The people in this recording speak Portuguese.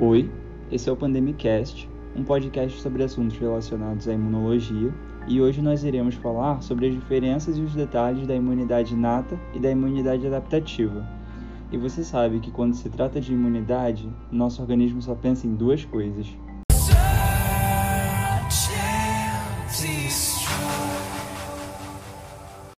Oi, esse é o Pandemicast, um podcast sobre assuntos relacionados à imunologia, e hoje nós iremos falar sobre as diferenças e os detalhes da imunidade inata e da imunidade adaptativa. E você sabe que quando se trata de imunidade, nosso organismo só pensa em duas coisas: